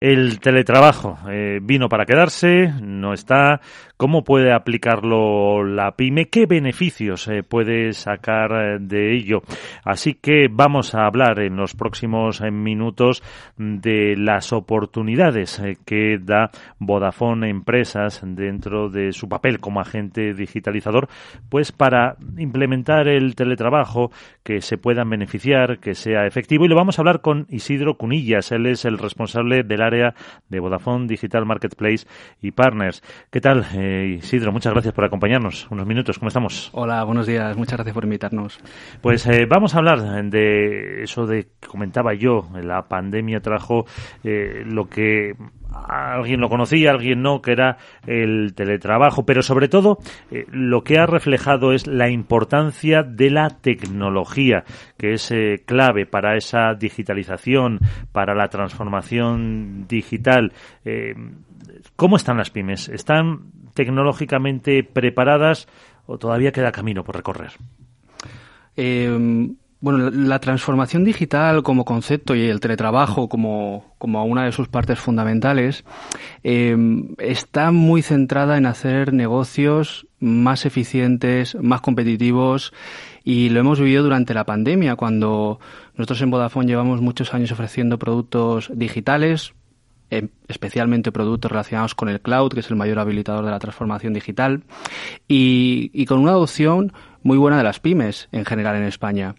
El teletrabajo eh, vino para quedarse, no está. ¿Cómo puede aplicarlo la pyme? ¿Qué beneficios eh, puede sacar eh, de ello? Así que vamos a hablar en los próximos minutos de las oportunidades que da Vodafone Empresas dentro de su papel como agente digitalizador, pues para implementar el teletrabajo, que se puedan beneficiar, que sea efectivo. Y lo vamos a hablar con Isidro Cunillas. Él es el responsable de la área de Vodafone Digital Marketplace y Partners. ¿Qué tal, eh, Isidro? Muchas gracias por acompañarnos. Unos minutos, ¿cómo estamos? Hola, buenos días. Muchas gracias por invitarnos. Pues eh, vamos a hablar de eso de que comentaba yo. La pandemia trajo eh, lo que alguien lo conocía, alguien no, que era el teletrabajo, pero sobre todo eh, lo que ha reflejado es la importancia de la tecnología, que es eh, clave para esa digitalización, para la transformación digital. Eh, ¿Cómo están las pymes? ¿Están tecnológicamente preparadas o todavía queda camino por recorrer? Bueno, la transformación digital como concepto y el teletrabajo como, como una de sus partes fundamentales eh, está muy centrada en hacer negocios más eficientes, más competitivos y lo hemos vivido durante la pandemia cuando nosotros en Vodafone llevamos muchos años ofreciendo productos digitales, em, especialmente productos relacionados con el cloud, que es el mayor habilitador de la transformación digital, y con una adopción muy buena de las pymes en general en España.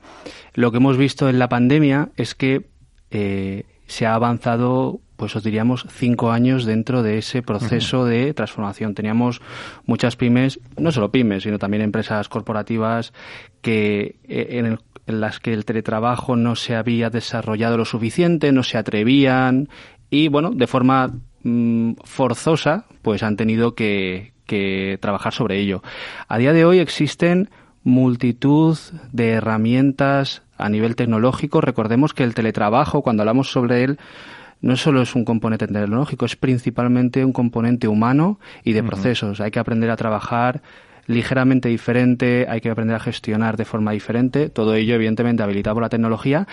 Lo que hemos visto en la pandemia es que eh, se ha avanzado, pues os diríamos, cinco años dentro de ese proceso de transformación. Teníamos muchas pymes, no solo pymes, sino también empresas corporativas que eh, en, las que el teletrabajo no se había desarrollado lo suficiente, no se atrevían y, bueno, de forma mm, forzosa, pues han tenido que, que trabajar sobre ello. A día de hoy existen multitud de herramientas a nivel tecnológico. Recordemos que el teletrabajo, cuando hablamos sobre él, no solo es un componente tecnológico, es principalmente un componente humano y de procesos. Hay que aprender a trabajar ligeramente diferente, hay que aprender a gestionar de forma diferente, todo ello evidentemente habilitado por la tecnología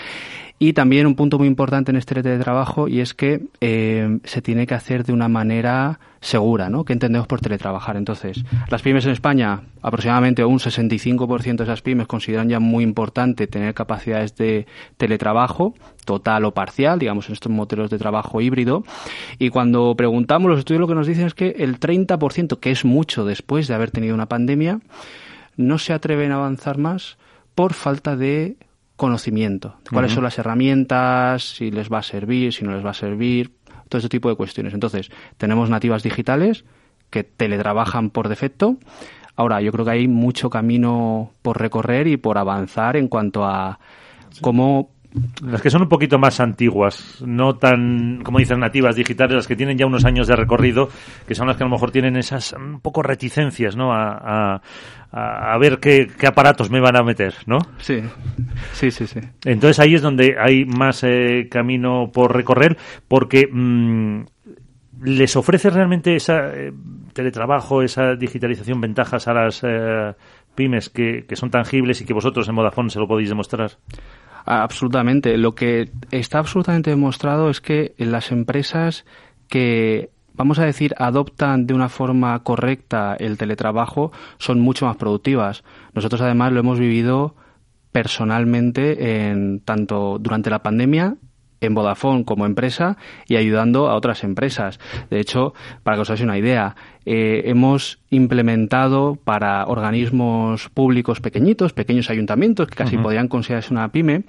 y también un punto muy importante en este teletrabajo y es que eh, se tiene que hacer de una manera segura, ¿no? ¿Qué entendemos por teletrabajar? Entonces, las pymes en España, aproximadamente un 65% de esas pymes consideran ya muy importante tener capacidades de teletrabajo, total o parcial, digamos, en estos modelos de trabajo híbrido. Y cuando preguntamos, los estudios lo que nos dicen es que el 30%, que es mucho después de haber tenido una pandemia, no se atreven a avanzar más por falta de conocimiento, cuáles son las herramientas, si les va a servir, si no les va a servir, todo ese tipo de cuestiones. Entonces, tenemos nativas digitales que teletrabajan por defecto. Ahora, yo creo que hay mucho camino por recorrer y por avanzar en cuanto a cómo las que son un poquito más antiguas, no tan, como dicen, nativas digitales, las que tienen ya unos años de recorrido, que son las que a lo mejor tienen esas un poco reticencias, ¿no? A, a, ver qué, aparatos me van a meter, ¿no? Sí, sí, sí, sí. Entonces ahí es donde hay más eh, camino por recorrer, porque mm, les ofrece realmente esa eh, teletrabajo, esa digitalización, ventajas a las eh, pymes que, que son tangibles y que vosotros en Vodafone se lo podéis demostrar. Absolutamente. Lo que está absolutamente demostrado es que las empresas que vamos a decir, adoptan de una forma correcta el teletrabajo, son mucho más productivas. Nosotros además lo hemos vivido personalmente en tanto durante la pandemia en Vodafone como empresa y ayudando a otras empresas. De hecho, para que os hagáis una idea, eh, hemos implementado para organismos públicos pequeñitos, pequeños ayuntamientos que casi podrían considerarse una pyme,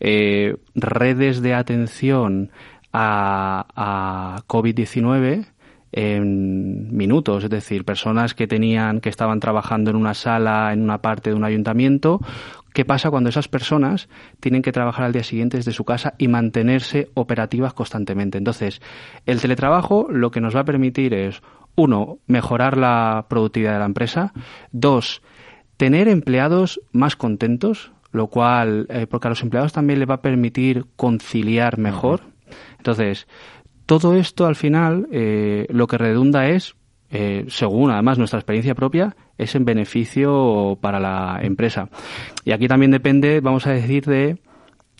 eh, redes de atención a, a COVID-19 en minutos, es decir, personas que tenían que estaban trabajando en una sala en una parte de un ayuntamiento ¿Qué pasa cuando esas personas tienen que trabajar al día siguiente desde su casa y mantenerse operativas constantemente? Entonces, el teletrabajo lo que nos va a permitir es, uno, mejorar la productividad de la empresa, dos, tener empleados más contentos, lo cual, eh, porque a los empleados también les va a permitir conciliar mejor. Entonces, todo esto al final eh, lo que redunda es eh, según además nuestra experiencia propia, es en beneficio para la empresa. Y aquí también depende, vamos a decir, de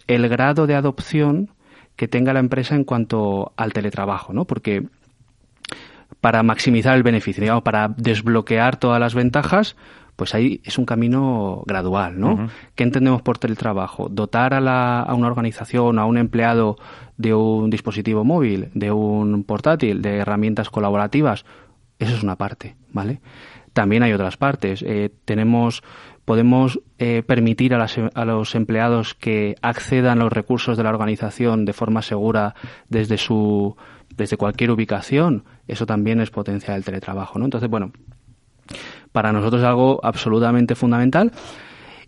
el grado de adopción que tenga la empresa en cuanto al teletrabajo, ¿no? Porque para maximizar el beneficio, digamos, para desbloquear todas las ventajas, pues ahí es un camino gradual, ¿no? ¿Qué entendemos por teletrabajo? Dotar a, la, a una organización, a un empleado de un dispositivo móvil, de un portátil, de herramientas colaborativas, eso es una parte, ¿vale? También hay otras partes. Eh, tenemos, podemos eh, permitir a, a, los empleados que accedan a los recursos de la organización de forma segura desde su, desde cualquier ubicación. Eso también es potenciar el teletrabajo, ¿no? Entonces, bueno, para nosotros es algo absolutamente fundamental.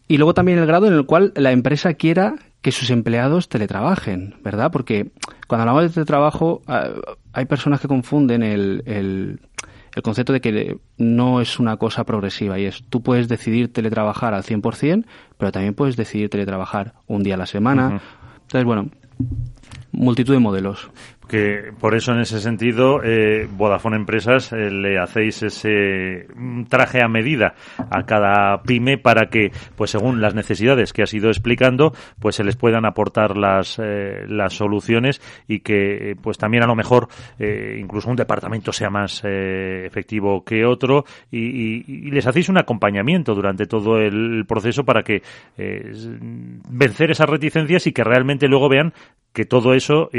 Y luego también el grado en el cual la empresa quiera que sus empleados teletrabajen, ¿verdad? Porque cuando hablamos de teletrabajo ah, hay personas que confunden el, concepto de que no es una cosa progresiva y es tú puedes decidir teletrabajar al 100%, pero también puedes decidir teletrabajar un día a la semana. Entonces, bueno, multitud de modelos que por eso en ese sentido eh, Vodafone Empresas eh, le hacéis ese mm, traje a medida a cada pyme para que pues según las necesidades que has ido explicando pues se les puedan aportar las eh, las soluciones y que pues también a lo mejor incluso un departamento sea más efectivo que otro y, les hacéis un acompañamiento durante todo el proceso para que vencer esas reticencias y que realmente luego vean que todo eso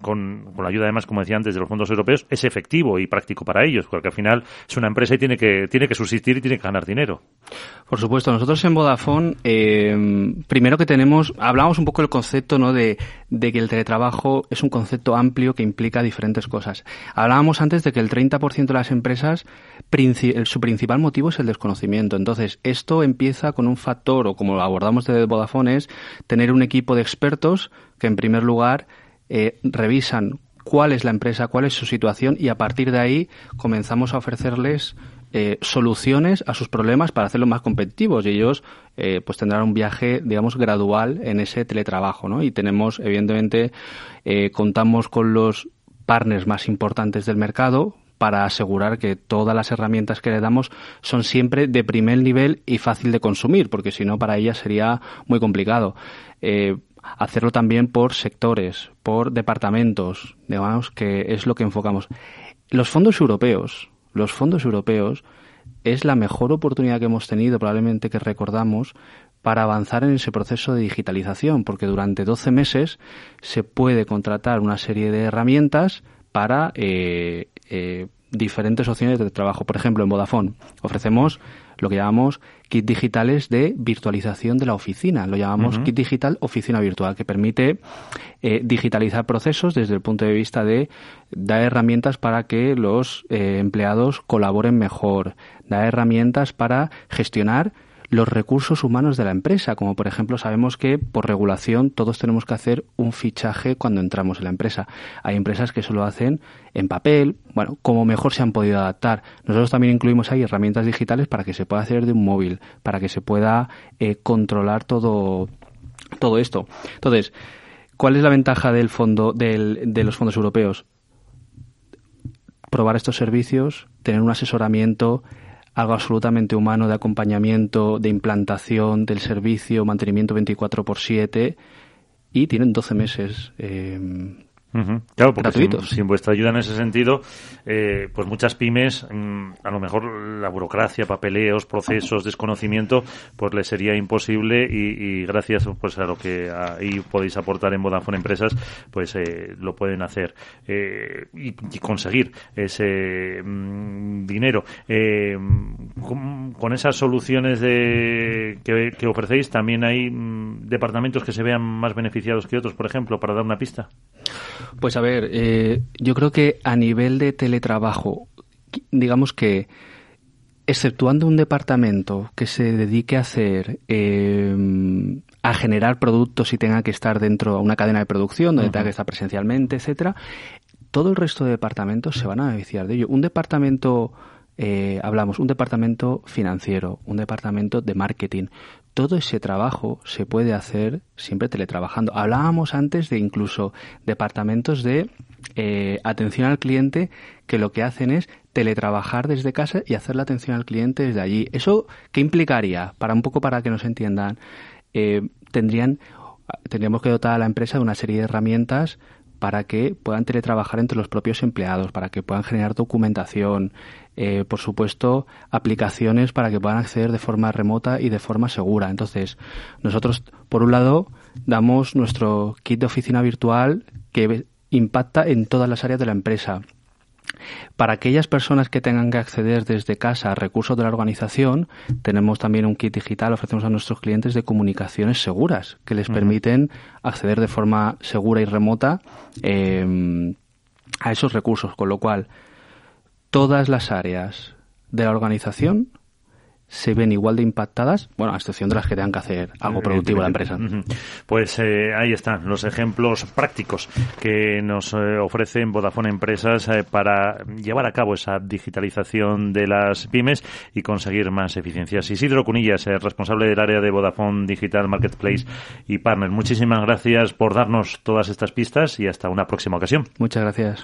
con con, la ayuda además, como decía antes, de los fondos europeos, es efectivo y práctico para ellos, porque al final es una empresa y tiene que, tiene que subsistir y tiene que ganar dinero. Por supuesto, nosotros en Vodafone, eh, primero que tenemos, hablamos un poco del concepto ¿no? de, de que el teletrabajo es un concepto amplio que implica diferentes cosas. Hablábamos antes de que el 30% de las empresas, su principal motivo es el desconocimiento. Entonces, esto empieza con un factor, o como lo abordamos desde Vodafone, es tener un equipo de expertos que, en primer lugar, eh, revisan cuál es la empresa, cuál es su situación y a partir de ahí comenzamos a ofrecerles eh, soluciones a sus problemas para hacerlos más competitivos y ellos eh, pues tendrán un viaje digamos gradual en ese teletrabajo ¿no? y tenemos evidentemente contamos con los partners más importantes del mercado para asegurar que todas las herramientas que le damos son siempre de primer nivel y fácil de consumir, porque si no para ellas sería muy complicado hacerlo también por sectores, por departamentos, digamos que es lo que enfocamos. Los fondos europeos, los fondos europeos es la mejor oportunidad que hemos tenido, probablemente que recordamos, para avanzar en ese proceso de digitalización, porque durante 12 meses se puede contratar una serie de herramientas para eh, eh, diferentes opciones de trabajo. Por ejemplo, en Vodafone ofrecemos lo que llamamos kit digitales de virtualización de la oficina. Lo llamamos kit digital oficina virtual, que permite eh, digitalizar procesos desde el punto de vista de dar herramientas para que los eh, empleados colaboren mejor, dar herramientas para gestionar los recursos humanos de la empresa, como por ejemplo sabemos que por regulación todos tenemos que hacer un fichaje cuando entramos en la empresa. Hay empresas que solo hacen en papel, bueno, como mejor se han podido adaptar. Nosotros también incluimos ahí herramientas digitales para que se pueda hacer de un móvil, para que se pueda eh, controlar todo, todo esto. Entonces, ¿cuál es la ventaja del fondo, del, de los fondos europeos? Probar estos servicios, tener un asesoramiento, algo absolutamente humano de acompañamiento, de implantación del servicio, mantenimiento 24 por 7 y tienen 12 meses eh, Claro, porque sin, vuestra ayuda en ese sentido, eh, pues muchas pymes, mm, a lo mejor la burocracia, papeleos, procesos, desconocimiento, pues les sería imposible y, gracias pues a lo que ahí podéis aportar en Vodafone Empresas, pues eh, lo pueden hacer eh, y, conseguir ese mm, dinero. Con, esas soluciones de, que, ofrecéis, también hay mm, departamentos que se vean más beneficiados que otros, por ejemplo, para dar una pista. Pues a ver, eh, yo creo que a nivel de teletrabajo, digamos que exceptuando un departamento que se dedique a hacer eh, a generar productos y tenga que estar dentro de una cadena de producción donde tenga que estar presencialmente, etcétera, todo el resto de departamentos se van a beneficiar de ello. Un departamento eh, hablamos un departamento financiero, un departamento de marketing, todo ese trabajo se puede hacer siempre teletrabajando. Hablábamos antes de incluso departamentos de eh, atención al cliente que lo que hacen es teletrabajar desde casa y hacer la atención al cliente desde allí. ¿Eso qué implicaría? Para un poco para que nos entiendan. Eh, tendrían tendríamos que dotar a la empresa de una serie de herramientas para que puedan teletrabajar entre los propios empleados, para que puedan generar documentación, eh, por supuesto, aplicaciones para que puedan acceder de forma remota y de forma segura. Entonces, nosotros, por un lado, damos nuestro kit de oficina virtual que impacta en todas las áreas de la empresa. Para aquellas personas que tengan que acceder desde casa a recursos de la organización, tenemos también un kit digital, ofrecemos a nuestros clientes de comunicaciones seguras, que les permiten acceder de forma segura y remota em, a esos recursos, con lo cual todas las áreas de la organización se ven igual de impactadas, bueno, a excepción de las que tengan que hacer algo productivo la empresa. Pues eh, ahí están los ejemplos prácticos que nos eh, ofrecen Vodafone Empresas eh, para llevar a cabo esa digitalización de las pymes y conseguir más eficiencias. Isidro Cunillas, responsable del área de Vodafone Digital Marketplace y Partner. Muchísimas gracias por darnos todas estas pistas y hasta una próxima ocasión. Muchas gracias.